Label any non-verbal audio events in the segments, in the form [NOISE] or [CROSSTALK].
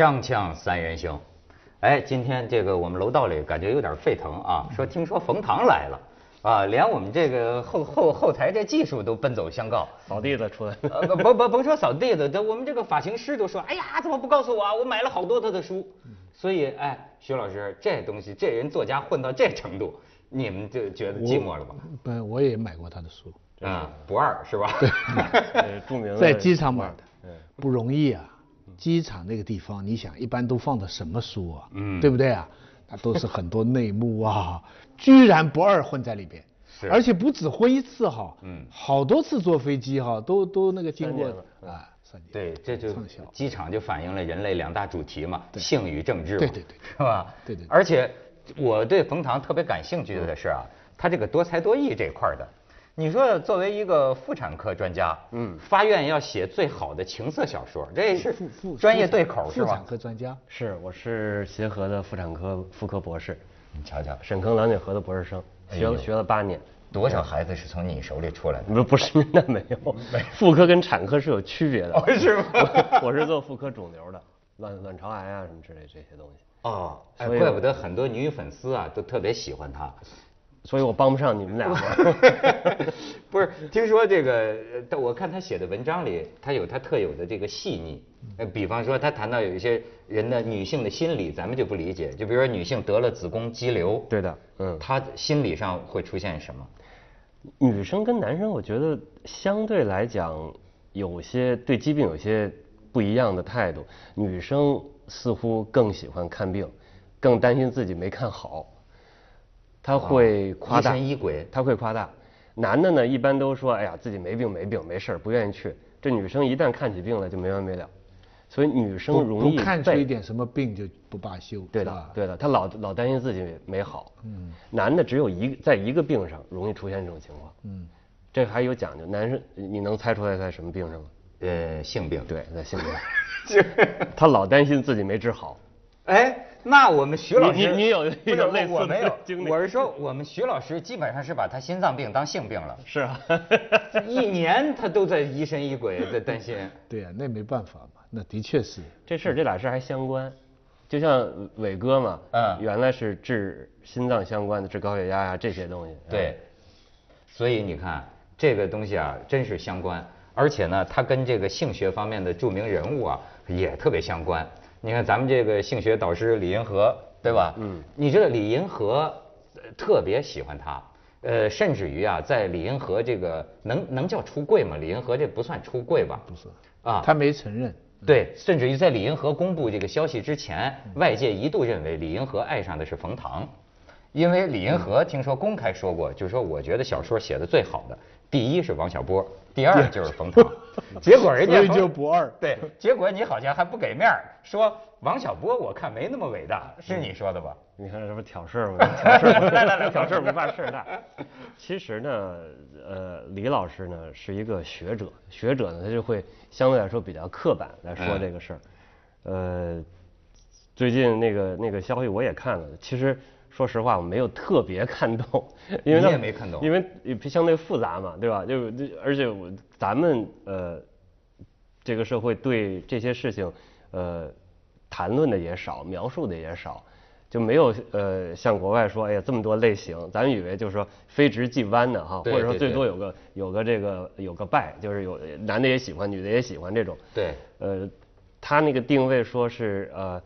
锵锵三人行，哎，今天这个我们楼道里感觉有点沸腾啊，说听说冯唐来了，啊，连我们这个后后后台这技术都奔走相告。扫地的出来了。呃，甭甭甭说扫地的，这我们这个发型师都说，哎呀，怎么不告诉我啊？我买了好多他的书。所以，哎，徐老师，这东西，这人作家混到这程度，你们就觉得寂寞了吧？不，我也买过他的书，啊，不二是吧？对 [LAUGHS] 著名的在机场买的嗯，不容易啊。机场那个地方，你想一般都放的什么书啊？嗯。对不对啊？那都是很多内幕啊，[LAUGHS] 居然不二混在里边，是。而且不止混一次哈，嗯。好多次坐飞机哈，都都那个经过了。啊，对，这就机场就反映了人类两大主题嘛，性与政治嘛，对对对是吧？对对对。而且我对冯唐特别感兴趣的是啊，他这个多才多艺这块的，你说作为一个妇产科专家，嗯，发愿要写最好的情色小说，这是妇妇专业对口是吧妇产？科专家，是，我是协和的妇产科妇科博士，你瞧瞧，沈坑郎女河的博士生，学了哎学了八年。多少孩子是从你手里出来的？不不是，那没有，妇科跟产科是有区别的。哦是吗我我是做妇科肿瘤的，卵卵巢癌啊什么之类这些东西，哦，哎，怪不得很多女粉丝啊都特别喜欢他。所以我帮不上你们俩。[LAUGHS] 不是，听说这个，呃但我看他写的文章里，他有他特有的这个细腻。呃，比方说他谈到有一些人的女性的心理，咱们就不理解。就比如说女性得了子宫肌瘤，对的，嗯，她心理上会出现什么？女生跟男生，我觉得相对来讲，有些对疾病有些不一样的态度。女生似乎更喜欢看病，更担心自己没看好，她会夸大，疑神疑鬼她会夸大。男的呢，一般都说，哎呀，自己没病没病没事儿，不愿意去。这女生一旦看起病来就没完没了，所以女生容易不看出一点什么病就不罢休，对的，对的，他老老担心自己没好。嗯，男的只有一个在一个病上容易出现这种情况。嗯，这还有讲究。男生你能猜出来在什么病上吗？呃，性病。对，在性病。[LAUGHS] 他老担心自己没治好。哎，那我们徐老师，你你你有一不是种类似的我没有 [LAUGHS] 经历我是说，我们徐老师基本上是把他心脏病当性病了，是啊。[LAUGHS] 一年他都在疑神疑鬼，在担心。[LAUGHS] 对呀、那没办法嘛，那的确是。这事儿这俩事儿还相关，就像伟哥嘛，嗯原来是治心脏相关的，治高血压呀、这些东西。对，所以你看这个东西啊，真是相关，而且呢，他跟这个性学方面的著名人物啊也特别相关。你看咱们这个性学导师李银河，对吧？嗯，你知道李银河呃特别喜欢他，呃，甚至于啊，在李银河这个能能叫出柜吗？李银河这不算出柜吧？不是啊，他没承认，对，甚至于在李银河公布这个消息之前，外界一度认为李银河爱上的是冯唐，因为李银河听说公开说过，就是说我觉得小说写的最好的，第一是王小波，第二就是冯唐。[LAUGHS] 结果人家所以就不二对，结果你好像还不给面儿，说王小波我看没那么伟大，是你说的吧？[LAUGHS] 你看这不挑事儿吗？挑事儿来来来，[LAUGHS] 挑事儿不办事儿大。其实呢，呃，李老师呢是一个学者，学者呢他就会相对来说比较刻板来说这个事儿。呃，最近那个那个消息我也看了，其实说实话我没有特别 [LAUGHS] 看懂，因为你它也没看懂因为相对复杂嘛，对吧？就就而且我咱们呃这个社会对这些事情，呃，谈论的也少，描述的也少，就没有呃像国外说，哎呀这么多类型，咱们以为就是说非直即弯的哈，或者说最多有个有个这个有个拜，就是有男的也喜欢，女的也喜欢这种。对，呃，他那个定位说是呃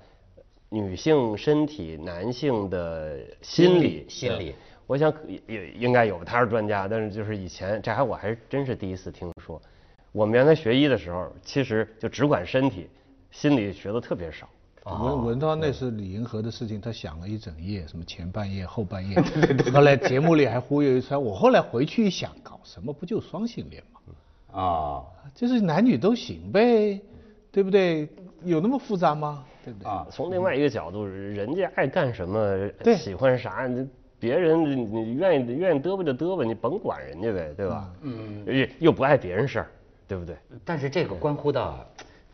女性身体，男性的心理，心理我想也也应该有，他是专家，但是就是以前这还我还真是第一次听说。我们原来学医的时候，其实就只管身体，心理学的特别少。文文涛那是李银河的事情，他想了一整夜，什么前半夜、后半夜。[LAUGHS] 对对后来节目里还忽悠一串，我后来回去一想，搞什么不就双性恋吗？啊就是男女都行呗，对不对？有那么复杂吗？对不对？啊，从另外一个角度，人家爱干什么，喜欢啥，你别人你你愿意愿意嘚啵就嘚啵，你甭管人家呗，对吧？嗯，又又不碍别人事儿，对不对？但是这个关乎到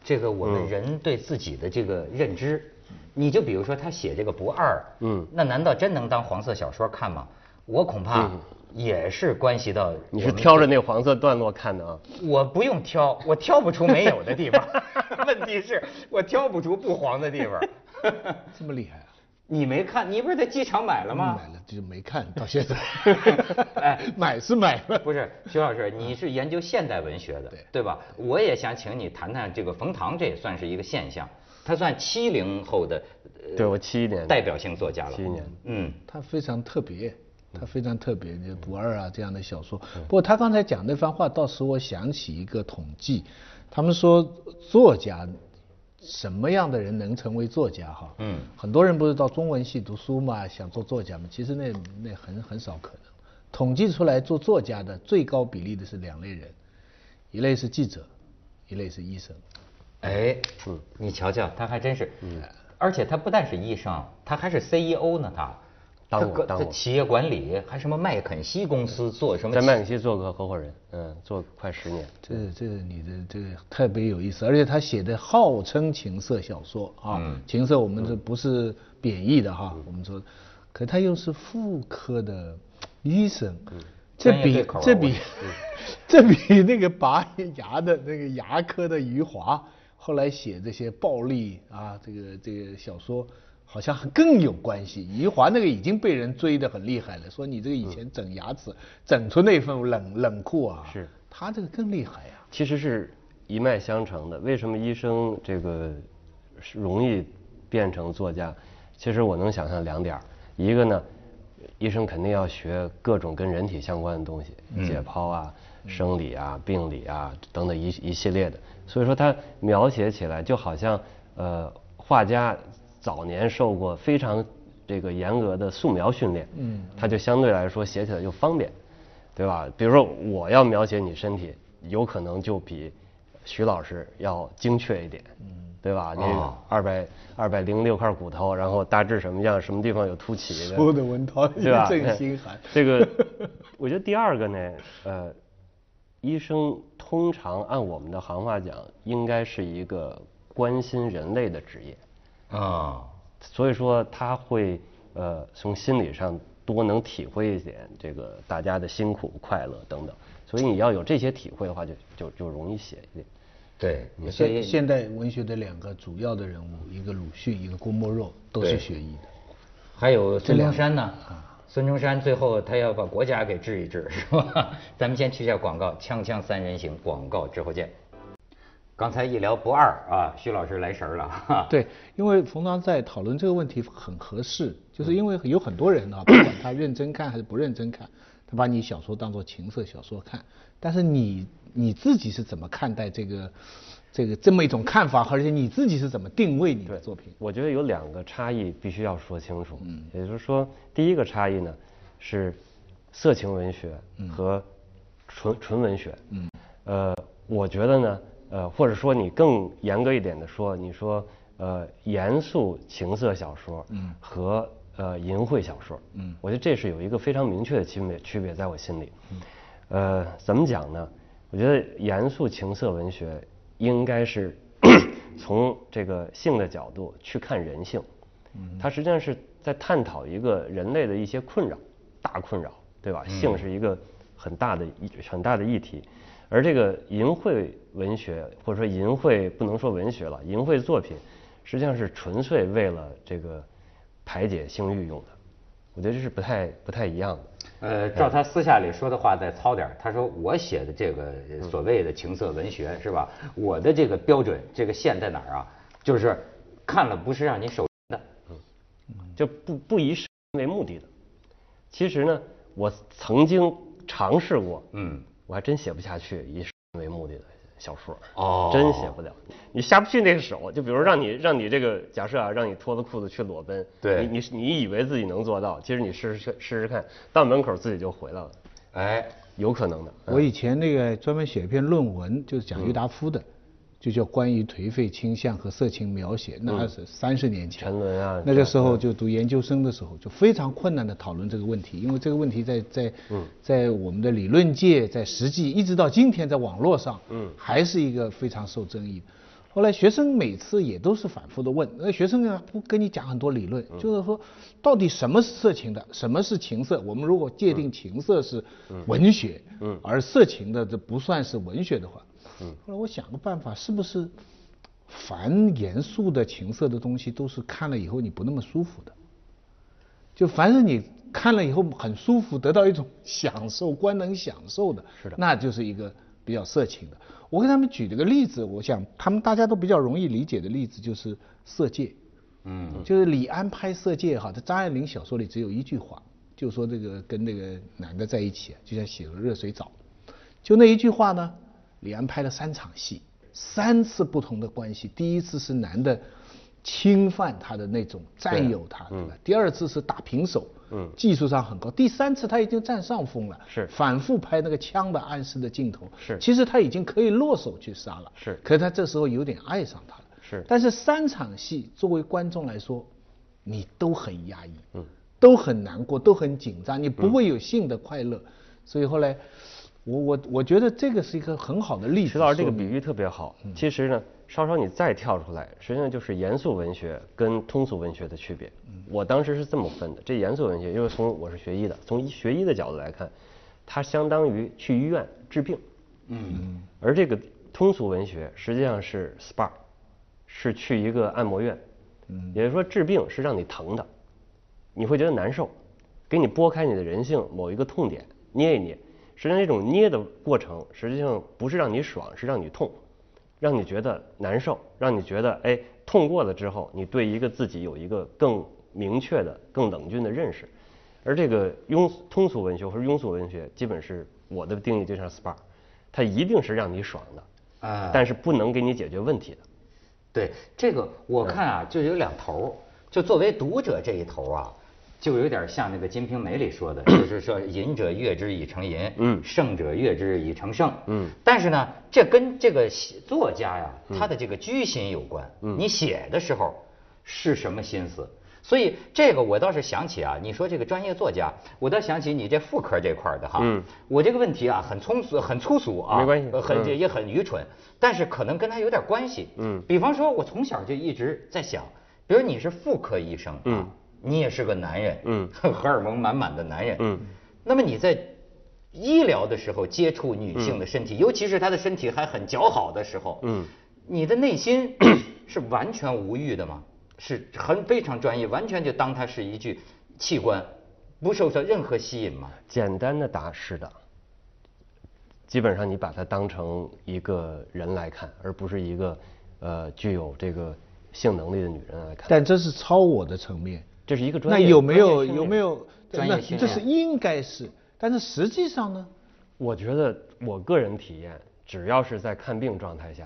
这个我们人对自己的这个认知。你就比如说他写这个不二，嗯那难道真能当黄色小说看吗？我恐怕也是关系到你是挑着那黄色段落看的啊？我不用挑，我挑不出没有的地方。[LAUGHS] 问题是，我挑不出不黄的地方。[LAUGHS] 这么厉害啊！你没看？你不是在机场买了吗？买了，就没看到现在。[LAUGHS] 哎，买是买了。不是，徐老师，你是研究现代文学的，对对吧？我也想请你谈谈这个冯唐，这也算是一个现象。他算七零后的，呃对我七一年代表性作家了。七一年嗯，他非常特别，他非常特别，就不二啊这样的小说。嗯不过他刚才讲那番话，倒使我想起一个统计，他们说作家什么样的人能成为作家哈？嗯很多人不是到中文系读书嘛，想做作家嘛，其实那那很很少可能。统计出来做作家的最高比例的是两类人，一类是记者，一类是医生。哎，嗯你瞧瞧，他还真是，嗯而且他不但是医生，他还是 CEO 呢，他。当过当过企业管理，还什么麦肯锡公司做什么？在麦肯锡做个合伙人，嗯，做快十年。这这你的这个特别有意思，而且他写的号称情色小说啊，嗯情色我们这不是贬义的哈，我们说，可他又是妇科的医生，这比这比 [LAUGHS] 这比那个拔牙的那个牙科的余华后来写这些暴力啊，这个这个小说。好像更有关系。余华那个已经被人追得很厉害了，说你这个以前整牙齿，整出那份冷冷酷啊。是他这个更厉害呀、其实是一脉相承的。为什么医生这个是容易变成作家？其实我能想象两点儿，一个呢，医生肯定要学各种跟人体相关的东西，解剖啊、生理啊、病理啊等等一一系列的。所以说他描写起来就好像呃画家早年受过非常这个严格的素描训练，嗯，他就相对来说写起来就方便。对吧？比如说我要描写你身体，有可能就比徐老师要精确一点，嗯对吧？你哦二百二百零六块骨头，然后大致什么样，什么地方有凸起的，说的文涛对吧？一阵心寒 [LAUGHS] 这个，[LAUGHS] 我觉得第二个呢，呃，医生通常按我们的行话讲，应该是一个关心人类的职业。啊，所以说他会呃从心理上多能体会一点这个大家的辛苦、快乐等等。所以你要有这些体会的话就，就就容易写一点。对，所以现现代文学的两个主要的人物，一个鲁迅，一个郭沫若，都是学医的。还有孙中山呢，孙中山最后他要把国家给治一治，是吧？[LAUGHS] 咱们先去一下广告，锵锵三人行，广告之后见。刚才一聊不二啊，徐老师来神儿了。哈对，因为冯唐在讨论这个问题很合适，就是因为有很多人啊，不管他认真看还是不认真看，他把你小说当做情色小说看，但是你你自己是怎么看待这个这个这么一种看法，而且你自己是怎么定位你的作品？我觉得有两个差异必须要说清楚。嗯，也就是说，第一个差异呢是色情文学和纯纯文学。嗯，呃，我觉得呢，呃，或者说你更严格一点的说，你说呃严肃情色小说，嗯，和呃淫秽小说，嗯，我觉得这是有一个非常明确的区别区别在我心里。呃，怎么讲呢？我觉得严肃情色文学应该是 [COUGHS] 从这个性的角度去看人性，它实际上是在探讨一个人类的一些困扰，大困扰，对吧？性是一个很大的一很大的议题，而这个淫秽文学或者说淫秽不能说文学了，淫秽作品实际上是纯粹为了这个排解性欲用的，我觉得这是不太不太一样的。呃，照他私下里说的话再糙点儿他说我写的这个所谓的情色文学是吧？我的这个标准这个线在哪儿啊？就是看了不是让你手的，就不不以手为目的的。其实呢，我曾经尝试过，嗯，我还真写不下去以审为目的的小说，哦真写不了。你下不去那个手，就比如让你让你这个假设啊，让你脱了裤子去裸奔，对你你你以为自己能做到，其实你试试试试看，到门口自己就回来了，哎，有可能的。我以前那个专门写一篇论文，就是讲郁达夫的，就叫关于颓废倾向和色情描写，那是三十年前。那个时候就读研究生的时候，就非常困难的讨论这个问题，因为这个问题在在在我们的理论界，在实际一直到今天，在网络上，嗯，还是一个非常受争议的。后来学生每次也都是反复的问，那学生呢不跟你讲很多理论，就是说到底什么是色情的，什么是情色？我们如果界定情色是文学，嗯，而色情的这不算是文学的话，嗯，后来我想个办法，是不是凡严肃的情色的东西都是看了以后你不那么舒服的？就凡是你看了以后很舒服，得到一种享受、官能享受的，是的那就是一个比较色情的。我给他们举了个例子，我想他们大家都比较容易理解的例子就是《色戒》。嗯，就是李安拍《色戒》哈，在张爱玲小说里只有一句话，就说这个跟那个男的在一起，就像洗了热水澡。就那一句话呢，李安拍了三场戏，三次不同的关系。第一次是男的侵犯他的那种占有他，对吧？第二次是打平手，嗯，技术上很高。第三次他已经占上风了，是。反复拍那个枪的暗示的镜头，是。其实他已经可以落手去杀了，是。可是他这时候有点爱上他了，是。但是三场戏作为观众来说，你都很压抑，嗯，都很难过，都很紧张，你不会有性的快乐，所以后来，我我我觉得这个是一个很好的例子。石老师这个比喻特别好。其实呢，稍稍你再跳出来，实际上就是严肃文学跟通俗文学的区别。我当时是这么分的：这严肃文学，因为从我是学医的，从医学医的角度来看，它相当于去医院治病。嗯。而这个通俗文学实际上是 SPA，是去一个按摩院。嗯。也就是说，治病是让你疼的，你会觉得难受，给你拨开你的人性某一个痛点，捏一捏。实际上，这种捏的过程，实际上不是让你爽，是让你痛，让你觉得难受，让你觉得哎，痛过了之后，你对一个自己有一个更明确的、更冷峻的认识。而这个庸通俗文学或者庸俗文学，基本是我的定义就像 SPA，它一定是让你爽的，啊但是不能给你解决问题的。对这个，我看啊，就有两头儿。就作为读者这一头啊，就有点像那个《金瓶梅》里说的，就是说“淫者悦之以成淫，嗯圣者悦之以成圣”。嗯但是呢，这跟这个写作家呀，他的这个居心有关。嗯，你写的时候是什么心思？所以这个我倒是想起啊，你说这个专业作家，我倒想起你这妇科这块的哈。嗯我这个问题啊，很粗俗，很粗俗啊，没关系呃很嗯也很愚蠢，但是可能跟他有点关系。嗯比方说，我从小就一直在想，比如你是妇科医生，啊嗯，你也是个男人，嗯 [LAUGHS] 荷尔蒙满满的男人，嗯，那么你在医疗的时候接触女性的身体，尤其是她的身体还很姣好的时候，嗯，你的内心 [COUGHS] 是完全无欲的吗？是很非常专业，完全就当它是一具器官，不受到任何吸引吗？简单的答是的，基本上你把它当成一个人来看，而不是一个呃具有这个性能力的女人来看。但这是超我的层面。这是一个专业。那有没有有没？有专业那训练这是应该是，但是实际上呢？我觉得我个人体验，只要是在看病状态下，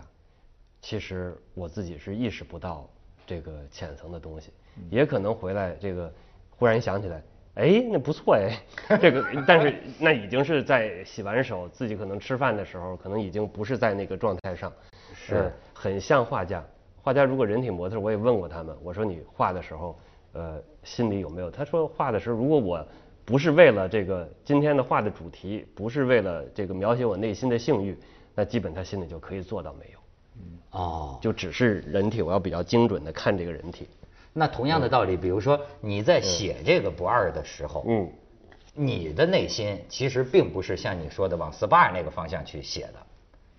其实我自己是意识不到这个浅层的东西，也可能回来这个忽然想起来，哎，那不错哎，[LAUGHS] 这个，但是那已经是在洗完手，自己可能吃饭的时候，可能已经不是在那个状态上，是呃很像画家。画家如果人体模特，我也问过他们，我说你画的时候，呃，心里有没有？他说画的时候，如果我不是为了这个今天的画的主题，不是为了这个描写我内心的性欲，那基本他心里就可以做到没有，哦，就只是人体，我要比较精准的看这个人体。那同样的道理，比如说你在写这个不二的时候，嗯，你的内心其实并不是像你说的往 SPA 那个方向去写的，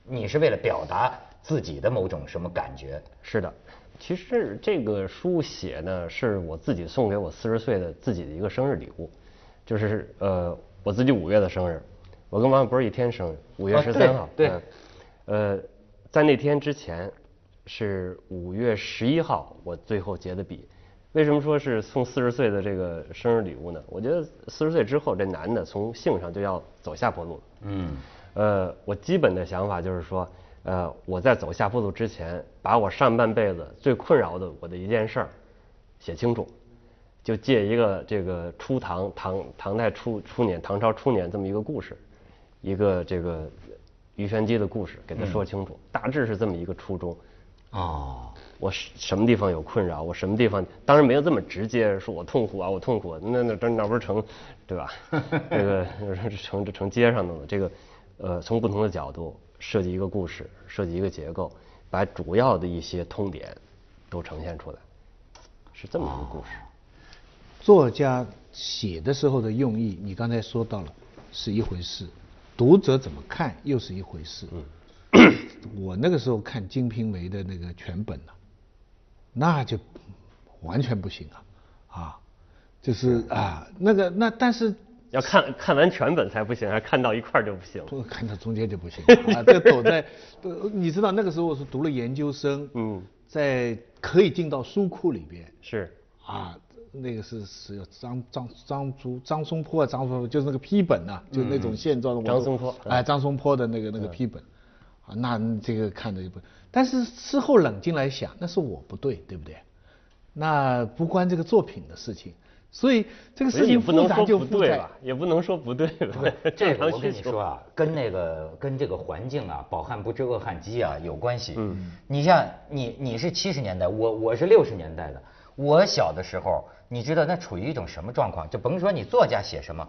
你是为了表达自己的某种什么感觉。是的，其实这个书写呢，是我自己送给我四十岁的自己的一个生日礼物，就是呃我自己五月的生日，我跟王小波一天生日，五月哦十三号。对嗯呃，在那天之前是五月十一号，我最后结的笔。为什么说是送四十岁的这个生日礼物呢？我觉得四十岁之后，这男的从性上就要走下坡路了。嗯，呃，我基本的想法就是说，呃，我在走下坡路之前，把我上半辈子最困扰的我的一件事儿写清楚，就借一个这个初唐唐唐代初初年唐朝初年这么一个故事，一个这个鱼玄机的故事，给他说清楚，大致是这么一个初衷。哦，我什什么地方有困扰，我什么地方，当然没有这么直接说我痛苦啊，我痛苦啊，那那这那不是成，对吧？这个 [LAUGHS] 成成街上的了。这个，呃，从不同的角度设计一个故事，设计一个结构，把主要的一些通点都呈现出来，是这么一个故事。作家写的时候的用意，你刚才说到了，是一回事；读者怎么看又是一回事。嗯我那个时候看《金瓶梅》的那个全本呢、那就完全不行啊，啊，就是啊，那个那但是要看 [LAUGHS] 看完全本才不行，还是看到一块儿就不行？不看到中间就不行 [LAUGHS] 啊，这躲在，呃你知道那个时候我是读了研究生，嗯，在可以进到书库里边，是，啊，那个是是有张张张竹张松坡啊，张松就是那个批本呐、就那种现状的。张松坡哎，张松坡的那个那个批本，啊，那这个看的就不，但是事后冷静来想，那是我不对，对不对？那不关这个作品的事情，所以这个事情复杂不能说就复在不对吧，也不能说不对 [LAUGHS] 吧。这个我跟你说啊，跟那个跟这个环境啊，饱汉不知饿汉饥啊有关系。嗯，你像你你是七十年代，我我是六十年代的。我小的时候，你知道那处于一种什么状况？就甭说你作家写什么，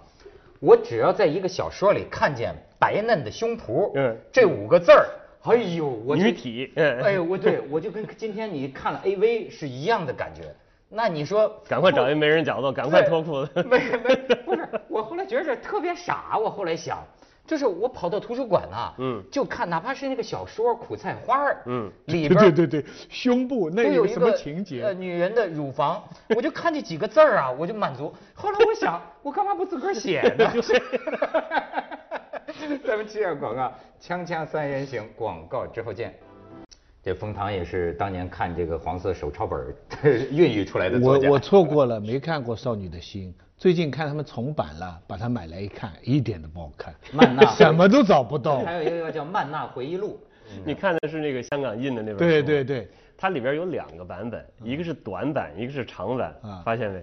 我只要在一个小说里看见白嫩的胸脯，嗯这五个字儿，哎呦，我就女体嗯哎呦，我对我就跟今天你看了 AV 是一样的感觉。那你说，赶快找一没人角度，赶快脱裤子。没没 [LAUGHS] 不是，我后来觉得这特别傻。我后来想，就是我跑到图书馆啊、嗯就看哪怕是那个小说《苦菜花》，嗯里边对对对，胸部那有什么情节？呃，女人的乳房，我就看这几个字儿啊，我就满足。后来我想，我干嘛不自个儿写呢？[LAUGHS] 就是咱们接下广告，锵锵三人行，广告之后见。这冯唐也是当年看这个黄色手抄本儿 [LAUGHS] 孕育出来的作家。我我错过了，没看过《少女的心》，最近看他们重版了，把它买来一看，一点都不好看，曼娜 [LAUGHS] 什么都找不到。还有一个叫《曼娜回忆录》。[LAUGHS] 你看的是那个香港印的那本书对对对，它里边有两个版本，一个是短版，一个是长版啊，发现没？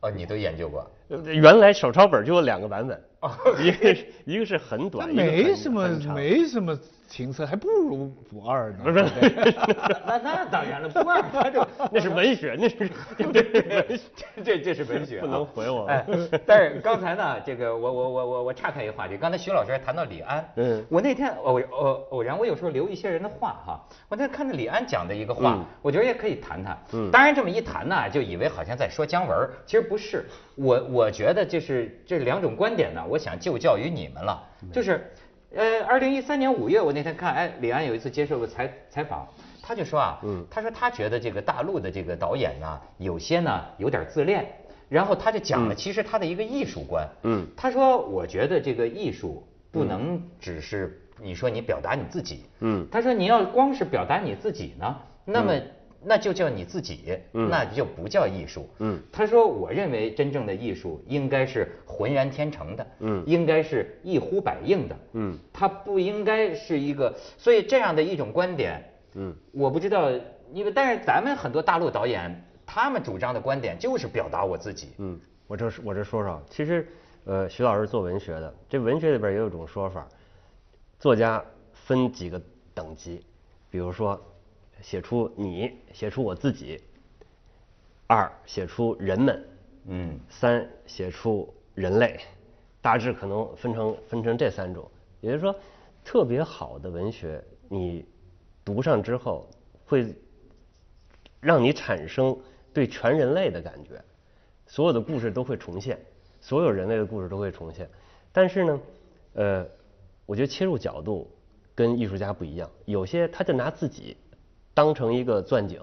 哦，你都研究过？呃原来手抄本就有两个版本，一个是一个是很短，没什么没什么情色，还不如不二呢。[LAUGHS] 不是那那当然了，不二他就 [LAUGHS] 那是文学，那是文 [LAUGHS] 学。这这是文学、啊，不能回我哎，但是刚才呢，这个我我我我我岔开一个话题，刚才徐老师还谈到李安，嗯我那天偶偶偶然我有时候留一些人的话哈，我那看到李安讲的一个话，嗯我觉得也可以谈谈。嗯当然这么一谈呢，就以为好像在说姜文，其实不是。我我觉得就是这两种观点呢，我想就教于你们了，就是。呃，二零一三年五月，我那天看，哎，李安有一次接受个采采访，他就说啊，嗯他说他觉得这个大陆的这个导演呢，有些呢有点自恋，然后他就讲了嗯其实他的一个艺术观，嗯。他说我觉得这个艺术不能只是你说你表达你自己，嗯。他说你要光是表达你自己呢，那么那就叫你自己，嗯。那就不叫艺术，嗯。他说我认为真正的艺术应该是浑然天成的，嗯。应该是一呼百应的，嗯。它不应该是一个，所以这样的一种观点，嗯，我不知道，因为但是咱们很多大陆导演，他们主张的观点就是表达我自己，嗯，我这我这说说，其实，呃，徐老师做文学的，这文学里边也有一种说法，作家分几个等级，比如说，写出你，写出我自己；二，写出人们；嗯三，写出人类，大致可能分成分成这三种。也就是说，特别好的文学，你读上之后会让你产生对全人类的感觉，所有的故事都会重现，所有人类的故事都会重现。但是呢，呃，我觉得切入角度跟艺术家不一样，有些他就拿自己当成一个钻井，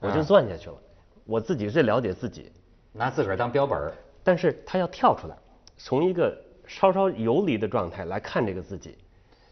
我就啊。钻下去了，我自己最了解自己，拿自个儿当标本儿，但是他要跳出来，从一个稍稍游离的状态来看这个自己，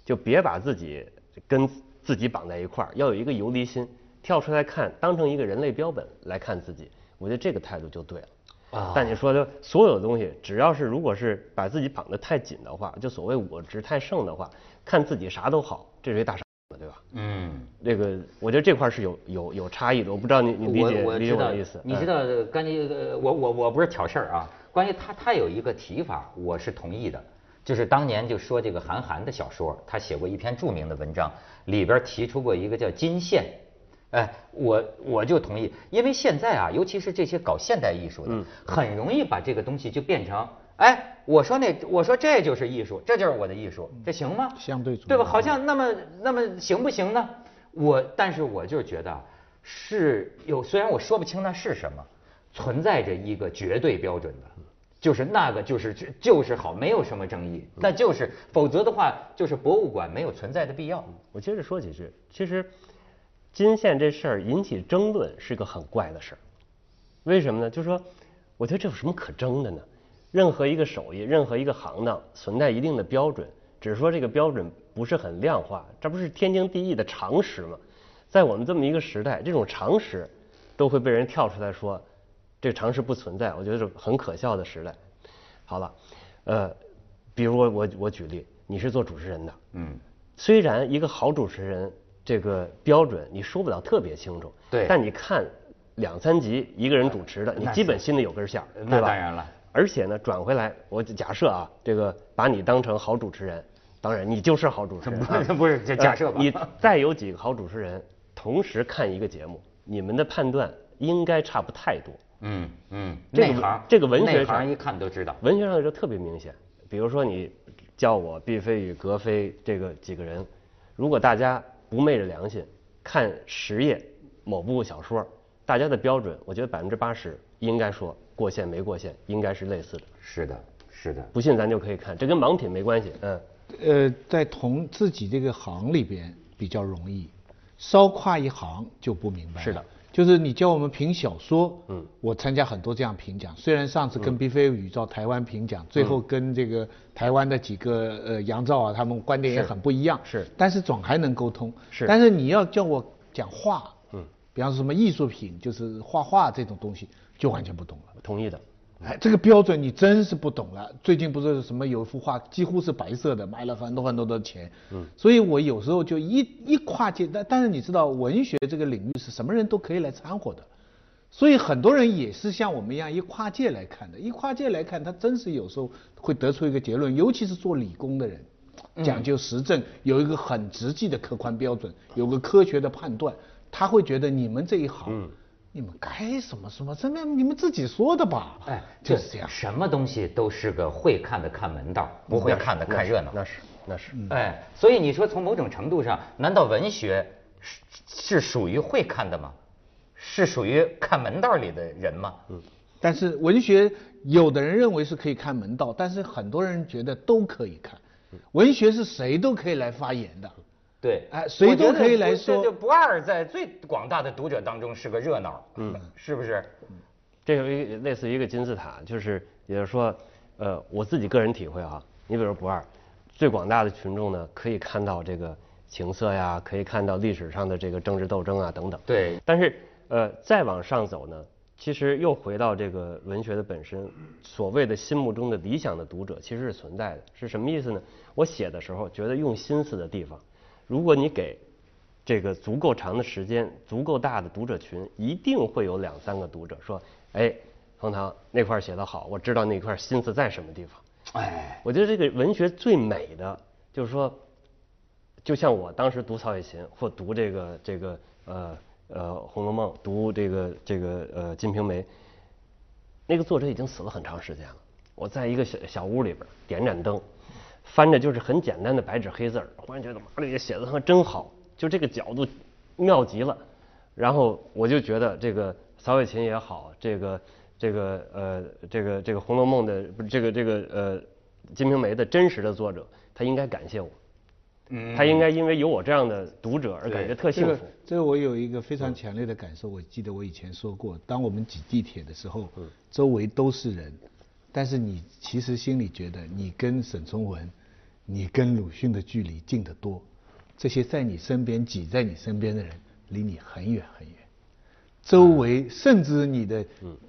就别把自己跟自己绑在一块儿，要有一个游离心，跳出来看，当成一个人类标本来看自己，我觉得这个态度就对了。啊。但你说的所有的东西，只要是如果是把自己绑得太紧的话，就所谓我执太盛的话，看自己啥都好，这是一大傻子，对吧？嗯。这个我觉得这块是有有有差异的，我不知道你你理解理解我我知道我的意思。嗯你知道关于呃我我我不是挑事儿啊，关于他他有一个提法，我是同意的，就是当年就说这个韩寒的小说，他写过一篇著名的文章，里边提出过一个叫金线。哎，我我就同意，因为现在啊，尤其是这些搞现代艺术的，嗯很容易把这个东西就变成，哎，我说那我说这就是艺术，这就是我的艺术，这行吗？相对对吧？好像那么那么行不行呢？我但是我就是觉得啊是有，虽然我说不清那是什么，存在着一个绝对标准的，就是那个就是就就是好，没有什么争议，那就是否则的话，就是博物馆没有存在的必要。我接着说几句，其实金线这事儿引起争论是个很怪的事儿，为什么呢？就是说，我觉得这有什么可争的呢？任何一个手艺，任何一个行当存在一定的标准，只是说这个标准不是很量化，这不是天经地义的常识吗？在我们这么一个时代，这种常识都会被人跳出来说，这常识不存在，我觉得是很可笑的时代。好了，呃，比如我我我举例，你是做主持人的，嗯，虽然一个好主持人这个标准你说不了特别清楚，对但你看两三集一个人主持的，你基本心里有根线对吧？当然了。而且呢，转回来，我假设啊，这个把你当成好主持人，当然你就是好主持人、[LAUGHS] 啊，不是这假设吧呃你再有几个好主持人同时看一个节目，你们的判断应该差不太多。嗯嗯，这个内行这个文学上一看都知道。文学上就特别明显，比如说你叫我毕飞宇、格飞这个几个人，如果大家不昧着良心看十页某部小说，大家的标准，我觉得百分之八十应该说过线没过线，应该是类似的。是的，是的。不信咱就可以看，这跟盲品没关系。嗯，呃，在同自己这个行里边比较容易，稍跨一行就不明白了。是的，就是你教我们评小说，嗯，我参加很多这样评奖，虽然上次跟毕飞宇到台湾评奖，最后跟这个台湾的几个呃杨照啊，他们观点也很不一样，是但是总还能沟通。是但是你要叫我讲画，嗯，比方说什么艺术品，就是画画这种东西，就完全不懂了。同意的。哎，这个标准你真是不懂了。最近不是什么有一幅画几乎是白色的，卖了很多很多的钱。嗯，所以我有时候就一一跨界，但但是你知道，文学这个领域是什么人都可以来掺和的，所以很多人也是像我们一样一跨界来看的。一跨界来看，他真是有时候会得出一个结论，尤其是做理工的人，讲究实证，有一个很实际的客观标准，有个科学的判断，他会觉得你们这一行。你们该什么什么，这么你们自己说的吧？哎，就是这样。什么东西都是个会看的看门道，不会看的看热闹。那是那是。哎，所以你说从某种程度上，难道文学是是属于会看的吗？是属于看门道里的人吗？嗯，但是文学，有的人认为是可以看门道，但是很多人觉得都可以看。文学是谁都可以来发言的。对，哎谁都可以来说这就不二在最广大的读者当中是个热闹，嗯，是不是？这有一个类似于一个金字塔，就是也就是说，呃，我自己个人体会啊，你比如不二，最广大的群众呢，可以看到这个情色呀，可以看到历史上的这个政治斗争啊等等。对但是呃，再往上走呢，其实又回到这个文学的本身，所谓的心目中的理想的读者其实是存在的，是什么意思呢？我写的时候觉得用心思的地方，如果你给这个足够长的时间、足够大的读者群，一定会有两三个读者说：“哎，冯唐那块写得好，我知道那块心思在什么地方。”哎，我觉得这个文学最美的就是说，就像我当时读曹雪芹或读这个这个呃呃《红楼梦》，读这个这个呃《金瓶梅》，那个作者已经死了很长时间了。我在一个小小屋里边点盏灯，翻着就是很简单的白纸黑字儿，忽然觉得妈这个写的他真好，就这个角度妙极了。然后我就觉得这个曹雪芹也好，这个这个呃这个这个《红楼梦》的不是这个这个呃《金瓶梅》的真实的作者，他应该感谢我。嗯他应该因为有我这样的读者而感觉特这个幸福。这个我有一个非常强烈的感受，我记得我以前说过，当我们挤地铁的时候，周围都是人，但是你其实心里觉得你跟沈从文，你跟鲁迅的距离近得多，这些在你身边挤在你身边的人，离你很远很远。周围甚至你的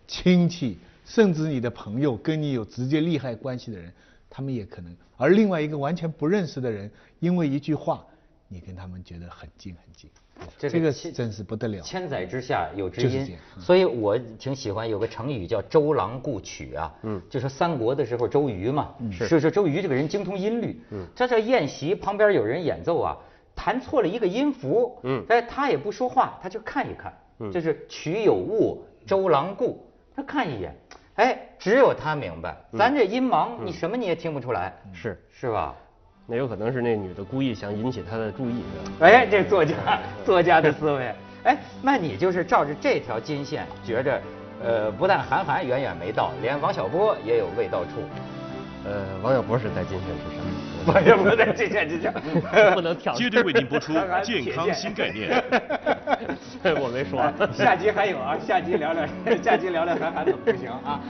亲戚，甚至你的朋友，跟你有直接利害关系的人，他们也可能。而另外一个完全不认识的人，因为一句话，你跟他们觉得很近很近，这个千真是不得了。千载之下有知音。所以我挺喜欢有个成语叫周郎顾曲啊，嗯，就说三国的时候周瑜嘛，是。是说周瑜这个人精通音律，嗯，他这宴席旁边有人演奏啊，弹错了一个音符，嗯。哎，他也不说话，他就看一看，嗯，就是曲有误，周郎顾，他看一眼，哎，只有他明白，咱这音盲，你什么你也听不出来，是。是吧？那有可能是那女的故意想引起他的注意。哎，这作家作家的思维。哎，那你就是照着这条金线，觉着，呃，不但韩寒远远没到，连王小波也有未到处。呃，王小波是在金线之上。王小波在金线之上，[LAUGHS] 不能跳。[LAUGHS] 接着为您播出健康新概念。[LAUGHS] 我没说。啊下集还有啊，下集聊聊，下集聊聊韩寒怎么不行啊。